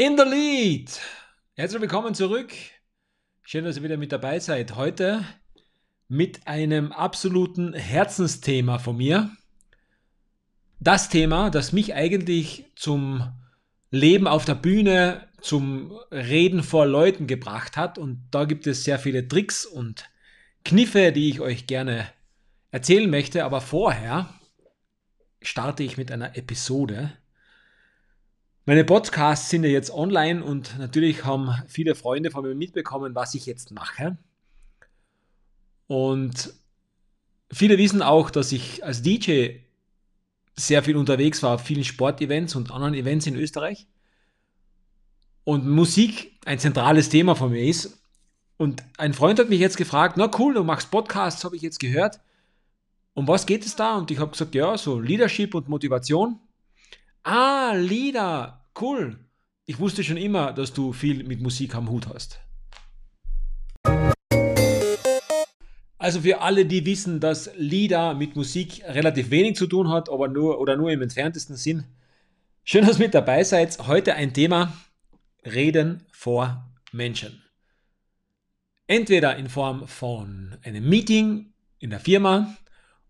In the Lead! Herzlich willkommen zurück. Schön, dass ihr wieder mit dabei seid. Heute mit einem absoluten Herzensthema von mir. Das Thema, das mich eigentlich zum Leben auf der Bühne, zum Reden vor Leuten gebracht hat. Und da gibt es sehr viele Tricks und Kniffe, die ich euch gerne erzählen möchte. Aber vorher starte ich mit einer Episode, meine Podcasts sind ja jetzt online und natürlich haben viele Freunde von mir mitbekommen, was ich jetzt mache. Und viele wissen auch, dass ich als DJ sehr viel unterwegs war auf vielen Sportevents und anderen Events in Österreich. Und Musik ein zentrales Thema von mir ist. Und ein Freund hat mich jetzt gefragt, na cool, du machst Podcasts, habe ich jetzt gehört. Um was geht es da? Und ich habe gesagt, ja, so Leadership und Motivation. Ah, Lieder cool. Ich wusste schon immer, dass du viel mit Musik am Hut hast. Also für alle, die wissen, dass Lieder mit Musik relativ wenig zu tun hat, aber nur oder nur im entferntesten Sinn. Schön, dass ihr mit dabei seid. Heute ein Thema Reden vor Menschen. Entweder in Form von einem Meeting in der Firma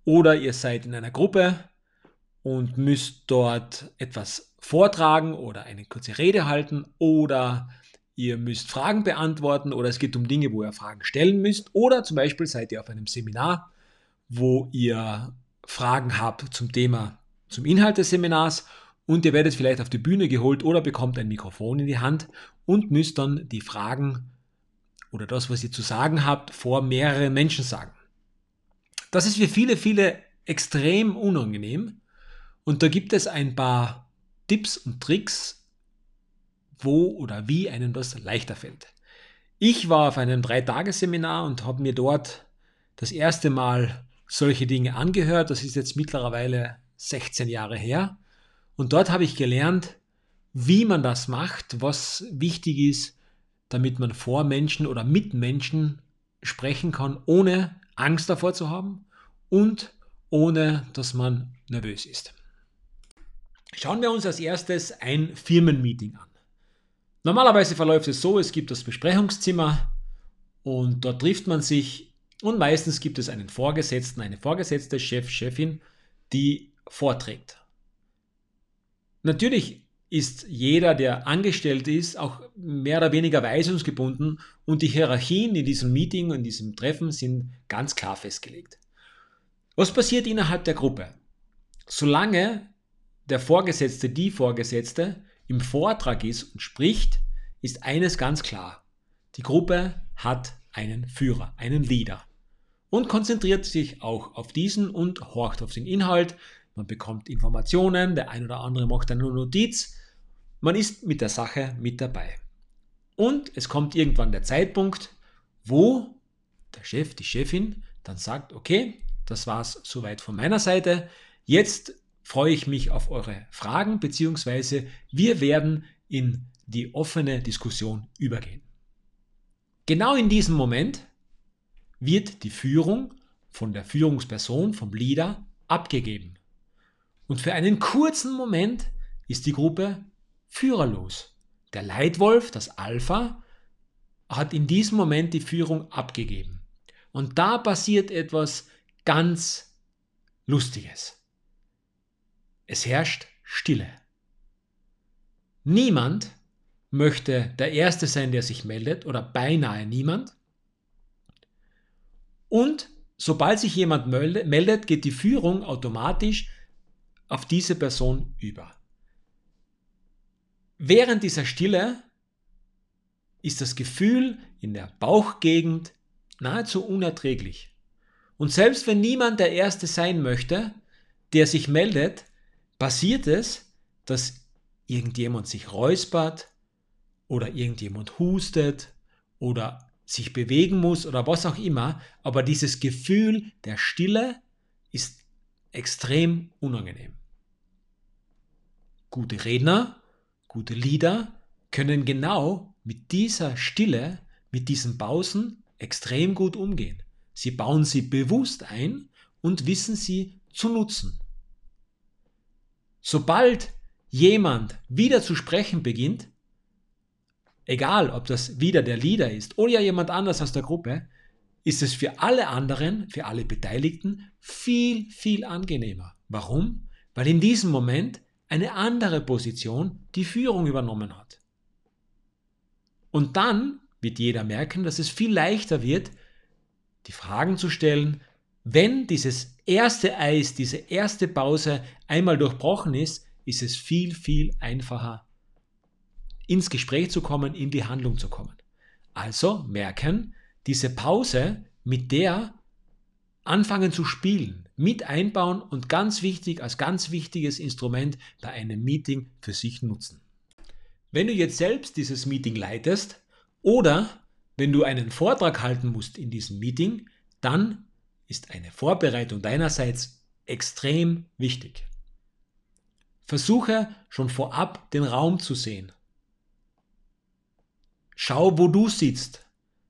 oder ihr seid in einer Gruppe und müsst dort etwas vortragen oder eine kurze Rede halten oder ihr müsst Fragen beantworten oder es geht um Dinge, wo ihr Fragen stellen müsst oder zum Beispiel seid ihr auf einem Seminar, wo ihr Fragen habt zum Thema, zum Inhalt des Seminars und ihr werdet vielleicht auf die Bühne geholt oder bekommt ein Mikrofon in die Hand und müsst dann die Fragen oder das, was ihr zu sagen habt, vor mehreren Menschen sagen. Das ist für viele, viele extrem unangenehm und da gibt es ein paar Tipps und Tricks, wo oder wie einem das leichter fällt. Ich war auf einem Dreitagesseminar und habe mir dort das erste Mal solche Dinge angehört. Das ist jetzt mittlerweile 16 Jahre her. Und dort habe ich gelernt, wie man das macht, was wichtig ist, damit man vor Menschen oder mit Menschen sprechen kann, ohne Angst davor zu haben und ohne dass man nervös ist. Schauen wir uns als erstes ein Firmenmeeting an. Normalerweise verläuft es so, es gibt das Besprechungszimmer und dort trifft man sich und meistens gibt es einen Vorgesetzten, eine Vorgesetzte, Chef, Chefin, die vorträgt. Natürlich ist jeder, der angestellt ist, auch mehr oder weniger weisungsgebunden und die Hierarchien in diesem Meeting, in diesem Treffen sind ganz klar festgelegt. Was passiert innerhalb der Gruppe? Solange der Vorgesetzte, die Vorgesetzte im Vortrag ist und spricht, ist eines ganz klar. Die Gruppe hat einen Führer, einen Leader und konzentriert sich auch auf diesen und horcht auf den Inhalt. Man bekommt Informationen, der ein oder andere macht eine Notiz. Man ist mit der Sache mit dabei. Und es kommt irgendwann der Zeitpunkt, wo der Chef, die Chefin dann sagt, okay, das war's soweit von meiner Seite. Jetzt freue ich mich auf eure Fragen, beziehungsweise wir werden in die offene Diskussion übergehen. Genau in diesem Moment wird die Führung von der Führungsperson, vom Leader, abgegeben. Und für einen kurzen Moment ist die Gruppe führerlos. Der Leitwolf, das Alpha, hat in diesem Moment die Führung abgegeben. Und da passiert etwas ganz Lustiges. Es herrscht Stille. Niemand möchte der Erste sein, der sich meldet, oder beinahe niemand. Und sobald sich jemand meldet, geht die Führung automatisch auf diese Person über. Während dieser Stille ist das Gefühl in der Bauchgegend nahezu unerträglich. Und selbst wenn niemand der Erste sein möchte, der sich meldet, passiert es, dass irgendjemand sich räuspert oder irgendjemand hustet oder sich bewegen muss oder was auch immer, aber dieses Gefühl der Stille ist extrem unangenehm. Gute Redner, gute Lieder können genau mit dieser Stille, mit diesen Pausen extrem gut umgehen. Sie bauen sie bewusst ein und wissen sie zu nutzen. Sobald jemand wieder zu sprechen beginnt, egal ob das wieder der Leader ist oder jemand anders aus der Gruppe, ist es für alle anderen, für alle Beteiligten viel, viel angenehmer. Warum? Weil in diesem Moment eine andere Position die Führung übernommen hat. Und dann wird jeder merken, dass es viel leichter wird, die Fragen zu stellen, wenn dieses erste Eis, diese erste Pause einmal durchbrochen ist, ist es viel, viel einfacher, ins Gespräch zu kommen, in die Handlung zu kommen. Also merken, diese Pause, mit der anfangen zu spielen, mit einbauen und ganz wichtig, als ganz wichtiges Instrument bei einem Meeting für sich nutzen. Wenn du jetzt selbst dieses Meeting leitest oder wenn du einen Vortrag halten musst in diesem Meeting, dann ist eine Vorbereitung deinerseits extrem wichtig. Versuche schon vorab den Raum zu sehen. Schau, wo du sitzt.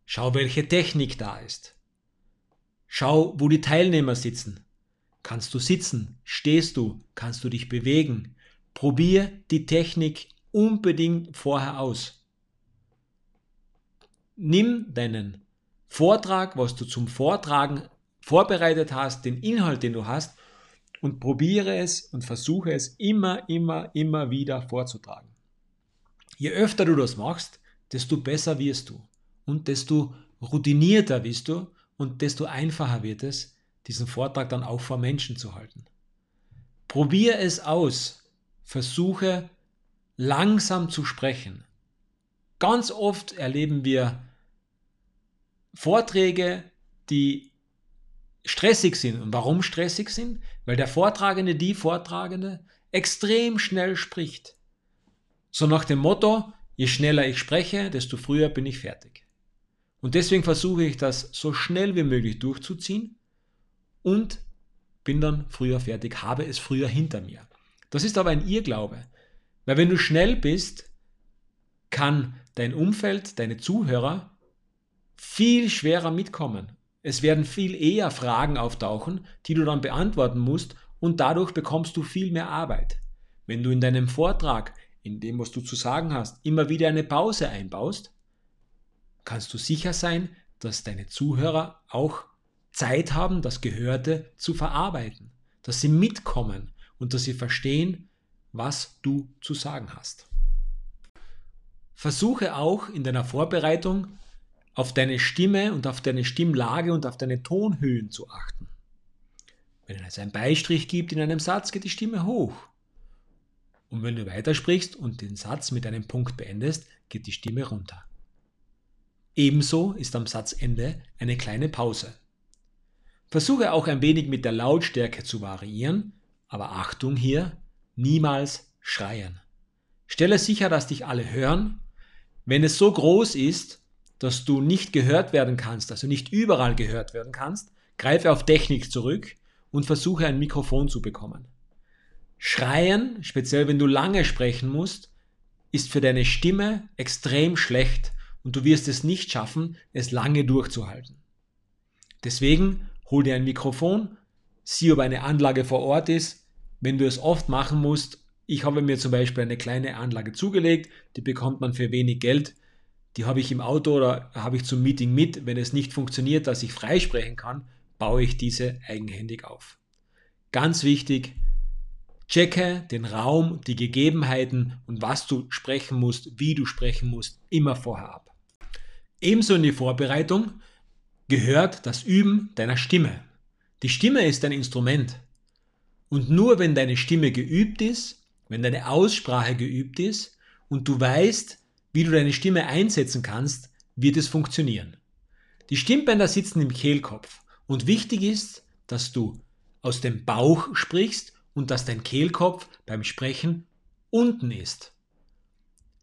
Schau, welche Technik da ist. Schau, wo die Teilnehmer sitzen. Kannst du sitzen? Stehst du? Kannst du dich bewegen? Probier die Technik unbedingt vorher aus. Nimm deinen Vortrag, was du zum Vortragen vorbereitet hast, den Inhalt, den du hast, und probiere es und versuche es immer, immer, immer wieder vorzutragen. Je öfter du das machst, desto besser wirst du und desto routinierter wirst du und desto einfacher wird es, diesen Vortrag dann auch vor Menschen zu halten. Probier es aus. Versuche langsam zu sprechen. Ganz oft erleben wir Vorträge, die stressig sind. Und warum stressig sind? Weil der Vortragende, die Vortragende extrem schnell spricht. So nach dem Motto, je schneller ich spreche, desto früher bin ich fertig. Und deswegen versuche ich das so schnell wie möglich durchzuziehen und bin dann früher fertig, habe es früher hinter mir. Das ist aber ein Irrglaube. Weil wenn du schnell bist, kann dein Umfeld, deine Zuhörer viel schwerer mitkommen. Es werden viel eher Fragen auftauchen, die du dann beantworten musst und dadurch bekommst du viel mehr Arbeit. Wenn du in deinem Vortrag, in dem, was du zu sagen hast, immer wieder eine Pause einbaust, kannst du sicher sein, dass deine Zuhörer auch Zeit haben, das Gehörte zu verarbeiten, dass sie mitkommen und dass sie verstehen, was du zu sagen hast. Versuche auch in deiner Vorbereitung auf deine Stimme und auf deine Stimmlage und auf deine Tonhöhen zu achten. Wenn es einen Beistrich gibt in einem Satz, geht die Stimme hoch. Und wenn du weitersprichst und den Satz mit einem Punkt beendest, geht die Stimme runter. Ebenso ist am Satzende eine kleine Pause. Versuche auch ein wenig mit der Lautstärke zu variieren, aber Achtung hier, niemals schreien. Stelle sicher, dass dich alle hören. Wenn es so groß ist, dass du nicht gehört werden kannst, also nicht überall gehört werden kannst, greife auf Technik zurück und versuche ein Mikrofon zu bekommen. Schreien, speziell wenn du lange sprechen musst, ist für deine Stimme extrem schlecht und du wirst es nicht schaffen, es lange durchzuhalten. Deswegen hol dir ein Mikrofon, sieh, ob eine Anlage vor Ort ist. Wenn du es oft machen musst, ich habe mir zum Beispiel eine kleine Anlage zugelegt, die bekommt man für wenig Geld. Die habe ich im Auto oder habe ich zum Meeting mit. Wenn es nicht funktioniert, dass ich freisprechen kann, baue ich diese eigenhändig auf. Ganz wichtig, checke den Raum, die Gegebenheiten und was du sprechen musst, wie du sprechen musst, immer vorher ab. Ebenso in die Vorbereitung gehört das Üben deiner Stimme. Die Stimme ist ein Instrument. Und nur wenn deine Stimme geübt ist, wenn deine Aussprache geübt ist und du weißt, wie du deine Stimme einsetzen kannst, wird es funktionieren. Die Stimmbänder sitzen im Kehlkopf und wichtig ist, dass du aus dem Bauch sprichst und dass dein Kehlkopf beim Sprechen unten ist.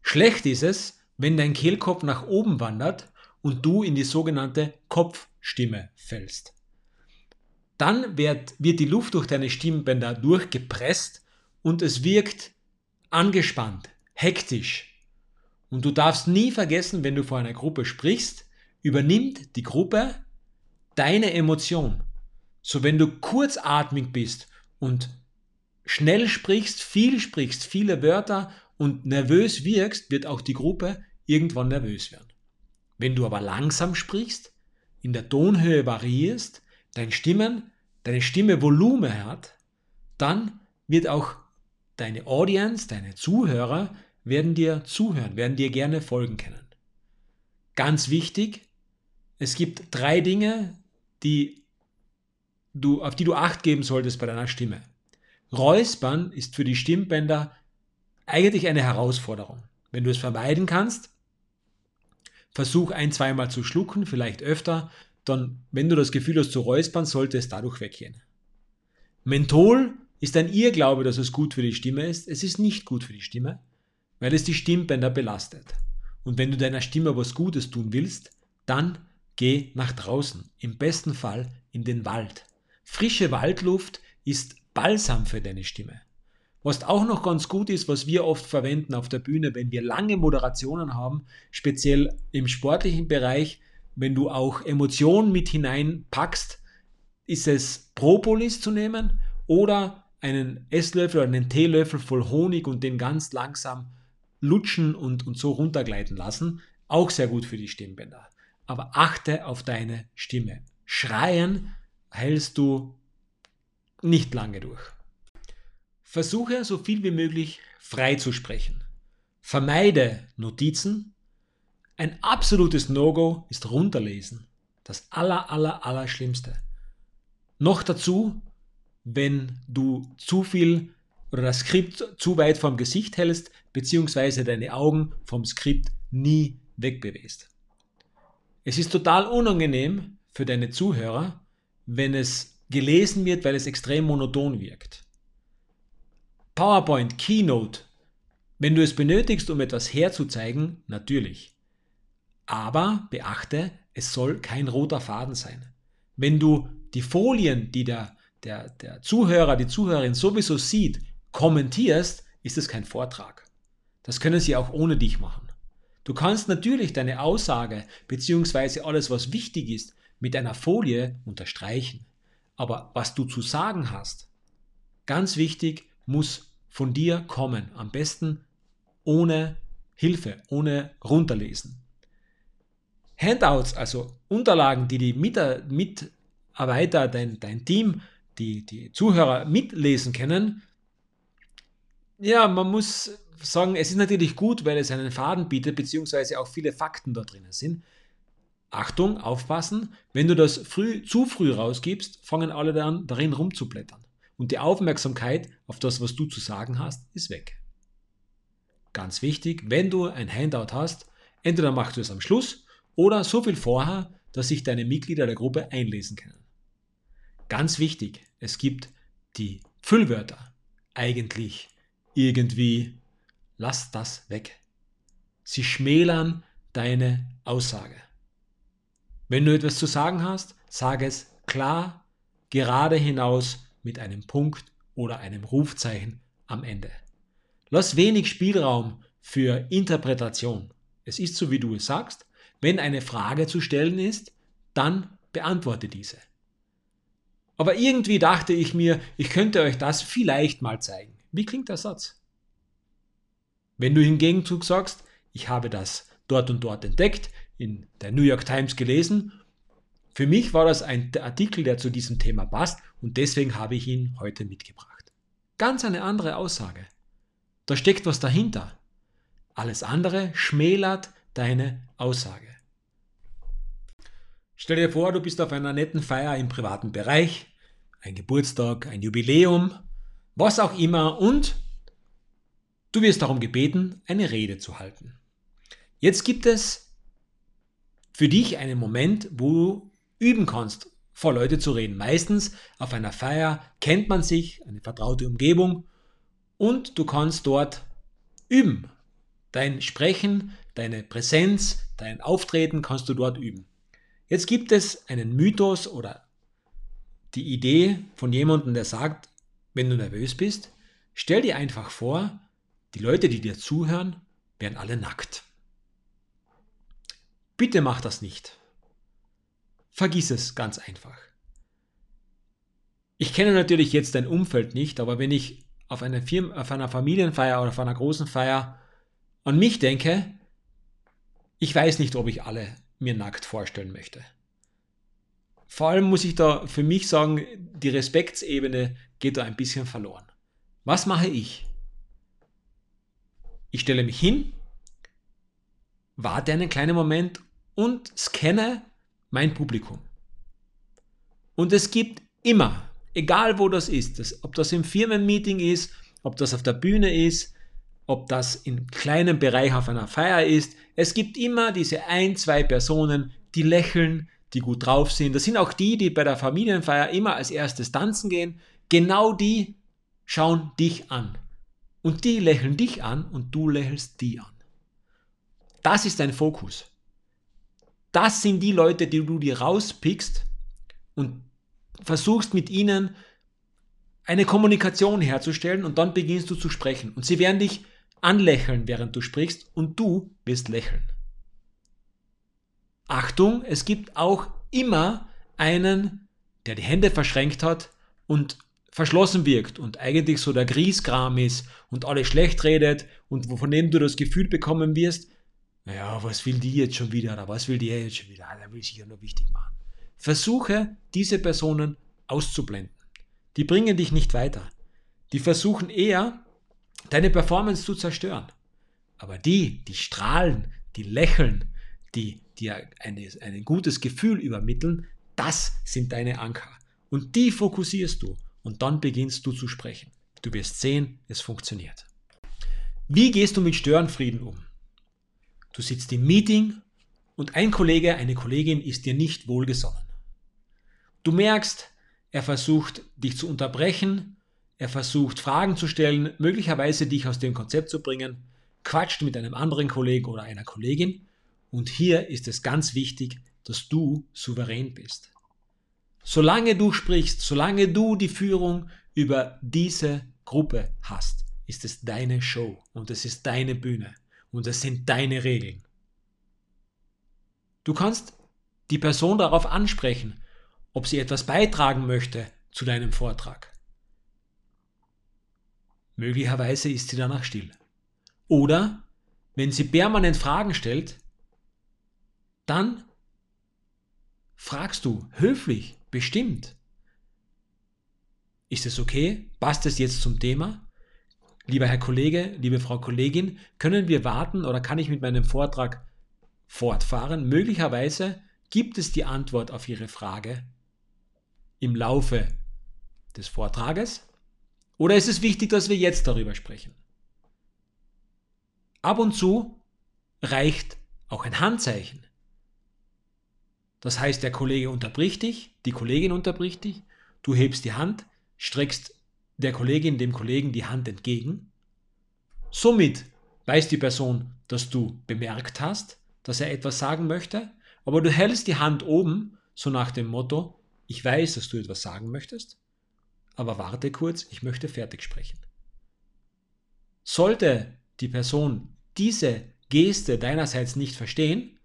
Schlecht ist es, wenn dein Kehlkopf nach oben wandert und du in die sogenannte Kopfstimme fällst. Dann wird, wird die Luft durch deine Stimmbänder durchgepresst und es wirkt angespannt, hektisch. Und du darfst nie vergessen, wenn du vor einer Gruppe sprichst, übernimmt die Gruppe deine Emotion. So wenn du kurzatmig bist und schnell sprichst, viel sprichst, viele Wörter und nervös wirkst, wird auch die Gruppe irgendwann nervös werden. Wenn du aber langsam sprichst, in der Tonhöhe variierst, dein Stimmen, deine Stimme Volumen hat, dann wird auch deine Audience, deine Zuhörer werden dir zuhören, werden dir gerne folgen können. Ganz wichtig, es gibt drei Dinge, die du, auf die du Acht geben solltest bei deiner Stimme. Räuspern ist für die Stimmbänder eigentlich eine Herausforderung. Wenn du es vermeiden kannst, versuch ein, zweimal zu schlucken, vielleicht öfter, dann, wenn du das Gefühl hast zu räuspern, sollte es dadurch weggehen. Menthol ist ein Irrglaube, dass es gut für die Stimme ist. Es ist nicht gut für die Stimme, weil es die Stimmbänder belastet. Und wenn du deiner Stimme was Gutes tun willst, dann geh nach draußen, im besten Fall in den Wald. Frische Waldluft ist Balsam für deine Stimme. Was auch noch ganz gut ist, was wir oft verwenden auf der Bühne, wenn wir lange Moderationen haben, speziell im sportlichen Bereich, wenn du auch Emotionen mit hineinpackst, ist es Propolis zu nehmen oder einen Esslöffel oder einen Teelöffel voll Honig und den ganz langsam lutschen und, und so runtergleiten lassen. Auch sehr gut für die Stimmbänder. Aber achte auf deine Stimme. Schreien hältst du nicht lange durch. Versuche so viel wie möglich frei zu sprechen. Vermeide Notizen. Ein absolutes No-Go ist runterlesen. Das aller, aller, aller Schlimmste. Noch dazu, wenn du zu viel oder das Skript zu weit vom Gesicht hältst, beziehungsweise deine Augen vom Skript nie wegbewegst. Es ist total unangenehm für deine Zuhörer, wenn es gelesen wird, weil es extrem monoton wirkt. PowerPoint, Keynote. Wenn du es benötigst, um etwas herzuzeigen, natürlich. Aber beachte, es soll kein roter Faden sein. Wenn du die Folien, die der, der, der Zuhörer, die Zuhörerin sowieso sieht, kommentierst, ist es kein Vortrag. Das können sie auch ohne dich machen. Du kannst natürlich deine Aussage bzw. alles, was wichtig ist, mit einer Folie unterstreichen. Aber was du zu sagen hast, ganz wichtig, muss von dir kommen. Am besten ohne Hilfe, ohne runterlesen. Handouts, also Unterlagen, die die Mitarbeiter, dein, dein Team, die, die Zuhörer mitlesen können. Ja, man muss sagen, es ist natürlich gut, weil es einen Faden bietet, beziehungsweise auch viele Fakten da drinnen sind. Achtung, aufpassen, wenn du das früh, zu früh rausgibst, fangen alle dann darin rumzublättern und die Aufmerksamkeit auf das, was du zu sagen hast, ist weg. Ganz wichtig, wenn du ein Handout hast, entweder machst du es am Schluss oder so viel vorher, dass sich deine Mitglieder der Gruppe einlesen können. Ganz wichtig, es gibt die Füllwörter. Eigentlich, irgendwie, lass das weg. Sie schmälern deine Aussage. Wenn du etwas zu sagen hast, sage es klar, gerade hinaus mit einem Punkt oder einem Rufzeichen am Ende. Lass wenig Spielraum für Interpretation. Es ist so, wie du es sagst. Wenn eine Frage zu stellen ist, dann beantworte diese. Aber irgendwie dachte ich mir, ich könnte euch das vielleicht mal zeigen. Wie klingt der Satz? Wenn du im Gegenzug sagst, ich habe das dort und dort entdeckt, in der New York Times gelesen für mich war das ein Artikel, der zu diesem Thema passt und deswegen habe ich ihn heute mitgebracht. Ganz eine andere Aussage. Da steckt was dahinter. Alles andere schmälert deine Aussage. Stell dir vor, du bist auf einer netten Feier im privaten Bereich, ein Geburtstag, ein Jubiläum, was auch immer und du wirst darum gebeten, eine Rede zu halten. Jetzt gibt es für dich einen Moment, wo du üben kannst, vor Leute zu reden. Meistens auf einer Feier kennt man sich, eine vertraute Umgebung und du kannst dort üben. Dein Sprechen, deine Präsenz, dein Auftreten kannst du dort üben. Jetzt gibt es einen Mythos oder die Idee von jemandem, der sagt, wenn du nervös bist, stell dir einfach vor, die Leute, die dir zuhören, werden alle nackt. Bitte mach das nicht. Vergiss es ganz einfach. Ich kenne natürlich jetzt dein Umfeld nicht, aber wenn ich auf einer, Firma, auf einer Familienfeier oder auf einer großen Feier an mich denke, Ich weiß nicht, ob ich alle mir nackt vorstellen möchte. Vor allem muss ich da für mich sagen, die Respektsebene geht da ein bisschen verloren. Was mache ich? Ich stelle mich hin, warte einen kleinen Moment und scanne mein Publikum. Und es gibt immer, egal wo das ist, das, ob das im Firmenmeeting ist, ob das auf der Bühne ist, ob das im kleinen Bereich auf einer Feier ist, es gibt immer diese ein, zwei Personen, die lächeln, die gut drauf sind. Das sind auch die, die bei der Familienfeier immer als erstes tanzen gehen. Genau die schauen dich an. Und die lächeln dich an und du lächelst die an. Das ist dein Fokus. Das sind die Leute, die du dir rauspickst und versuchst mit ihnen eine Kommunikation herzustellen und dann beginnst du zu sprechen. Und sie werden dich anlächeln, während du sprichst und du wirst lächeln. Achtung, es gibt auch immer einen, der die Hände verschränkt hat und verschlossen wirkt und eigentlich so der Griesgram ist und alles schlecht redet und von dem du das Gefühl bekommen wirst, naja, was will die jetzt schon wieder oder was will die jetzt schon wieder? Ah, der will sich ja nur wichtig machen. Versuche diese Personen auszublenden. Die bringen dich nicht weiter. Die versuchen eher, deine Performance zu zerstören. Aber die, die strahlen, die lächeln, die dir ein gutes Gefühl übermitteln, das sind deine Anker. Und die fokussierst du und dann beginnst du zu sprechen. Du wirst sehen, es funktioniert. Wie gehst du mit Störenfrieden um? Du sitzt im Meeting und ein Kollege, eine Kollegin ist dir nicht wohlgesonnen. Du merkst, er versucht dich zu unterbrechen, er versucht Fragen zu stellen, möglicherweise dich aus dem Konzept zu bringen, quatscht mit einem anderen Kollegen oder einer Kollegin und hier ist es ganz wichtig, dass du souverän bist. Solange du sprichst, solange du die Führung über diese Gruppe hast, ist es deine Show und es ist deine Bühne und es sind deine Regeln. Du kannst die Person darauf ansprechen, ob sie etwas beitragen möchte zu deinem Vortrag. Möglicherweise ist sie danach still. Oder wenn sie permanent Fragen stellt, dann fragst du höflich, bestimmt. Ist es okay? Passt es jetzt zum Thema? Lieber Herr Kollege, liebe Frau Kollegin, können wir warten oder kann ich mit meinem Vortrag fortfahren? Möglicherweise gibt es die Antwort auf Ihre Frage im Laufe des Vortrages oder ist es wichtig, dass wir jetzt darüber sprechen? Ab und zu reicht auch ein Handzeichen. Das heißt, der Kollege unterbricht dich, die Kollegin unterbricht dich, du hebst die Hand, streckst der Kollegin, dem Kollegen die Hand entgegen. Somit weiß die Person, dass du bemerkt hast, dass er etwas sagen möchte, aber du hältst die Hand oben, so nach dem Motto, ich weiß, dass du etwas sagen möchtest, aber warte kurz, ich möchte fertig sprechen. Sollte die Person diese Geste deinerseits nicht verstehen,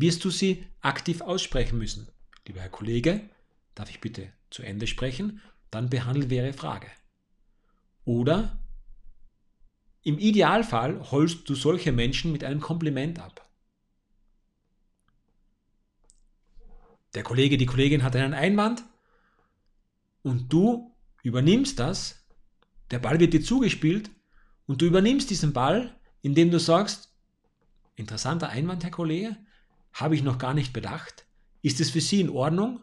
wirst du sie aktiv aussprechen müssen. Lieber Herr Kollege, darf ich bitte zu Ende sprechen? Dann behandeln wir Ihre Frage. Oder im Idealfall holst du solche Menschen mit einem Kompliment ab. Der Kollege, die Kollegin hat einen Einwand und du übernimmst das, der Ball wird dir zugespielt und du übernimmst diesen Ball, indem du sagst, interessanter Einwand, Herr Kollege, habe ich noch gar nicht bedacht. Ist es für Sie in Ordnung,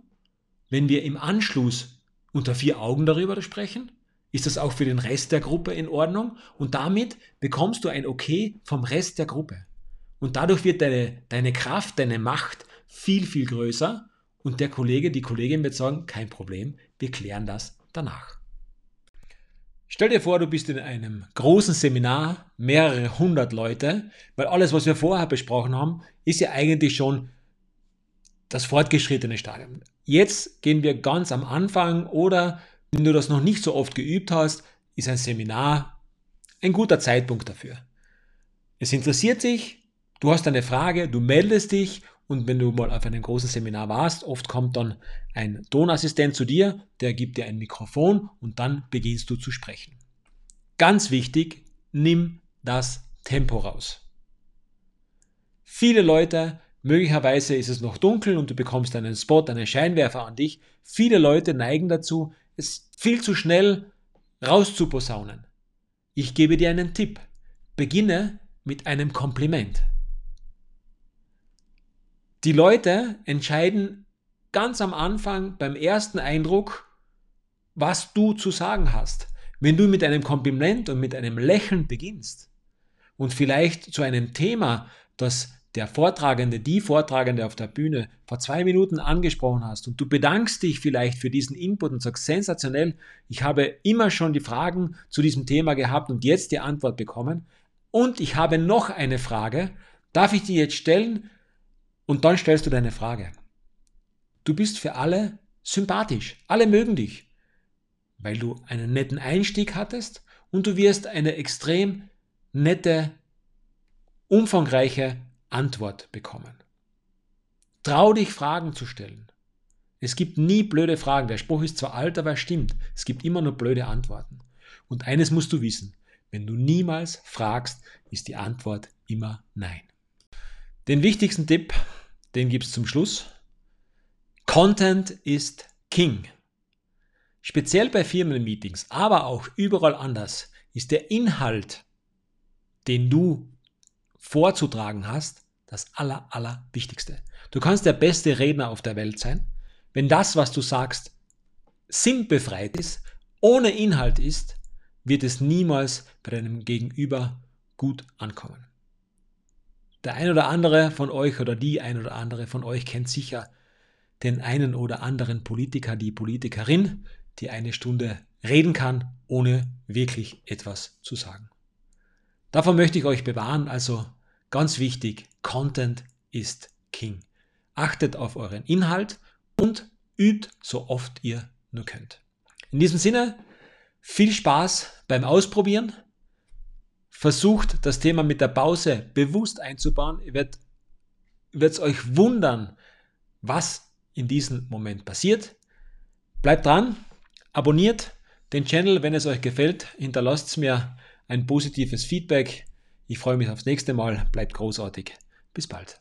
wenn wir im Anschluss unter vier Augen darüber sprechen? Ist das auch für den Rest der Gruppe in Ordnung? Und damit bekommst du ein Okay vom Rest der Gruppe. Und dadurch wird deine, deine Kraft, deine Macht viel, viel größer. Und der Kollege, die Kollegin wird sagen, kein Problem, wir klären das danach. Stell dir vor, du bist in einem großen Seminar, mehrere hundert Leute, weil alles, was wir vorher besprochen haben, ist ja eigentlich schon das fortgeschrittene Stadium. Jetzt gehen wir ganz am Anfang oder wenn du das noch nicht so oft geübt hast, ist ein Seminar ein guter Zeitpunkt dafür. Es interessiert dich, du hast eine Frage, du meldest dich und wenn du mal auf einem großen Seminar warst, oft kommt dann ein Tonassistent zu dir, der gibt dir ein Mikrofon und dann beginnst du zu sprechen. Ganz wichtig, nimm das Tempo raus. Viele Leute, möglicherweise ist es noch dunkel und du bekommst einen Spot, einen Scheinwerfer an dich. Viele Leute neigen dazu, es viel zu schnell rauszuposaunen. Ich gebe dir einen Tipp. Beginne mit einem Kompliment. Die Leute entscheiden ganz am Anfang beim ersten Eindruck, was du zu sagen hast. Wenn du mit einem Kompliment und mit einem Lächeln beginnst und vielleicht zu einem Thema, das der Vortragende, die Vortragende auf der Bühne vor zwei Minuten angesprochen hast und du bedankst dich vielleicht für diesen Input und sagst sensationell, ich habe immer schon die Fragen zu diesem Thema gehabt und jetzt die Antwort bekommen und ich habe noch eine Frage, darf ich die jetzt stellen? Und dann stellst du deine Frage. Du bist für alle sympathisch, alle mögen dich, weil du einen netten Einstieg hattest und du wirst eine extrem nette, umfangreiche Antwort bekommen. Trau dich Fragen zu stellen. Es gibt nie blöde Fragen. Der Spruch ist zwar alt, aber er stimmt. Es gibt immer nur blöde Antworten. Und eines musst du wissen. Wenn du niemals fragst, ist die Antwort immer Nein. Den wichtigsten Tipp, den gibt es zum Schluss. Content ist King. Speziell bei Firmenmeetings, aber auch überall anders, ist der Inhalt, den du vorzutragen hast, das aller, aller Wichtigste. Du kannst der beste Redner auf der Welt sein. Wenn das, was du sagst, sinnbefreit ist, ohne Inhalt ist, wird es niemals bei deinem Gegenüber gut ankommen. Der ein oder andere von euch oder die ein oder andere von euch kennt sicher den einen oder anderen Politiker, die Politikerin, die eine Stunde reden kann, ohne wirklich etwas zu sagen. Davon möchte ich euch bewahren, also Ganz wichtig, Content ist King. Achtet auf euren Inhalt und übt so oft ihr nur könnt. In diesem Sinne, viel Spaß beim Ausprobieren. Versucht das Thema mit der Pause bewusst einzubauen. Ihr werdet, werdet euch wundern, was in diesem Moment passiert. Bleibt dran, abonniert den Channel, wenn es euch gefällt. Hinterlasst mir ein positives Feedback. Ich freue mich aufs nächste Mal. Bleibt großartig. Bis bald.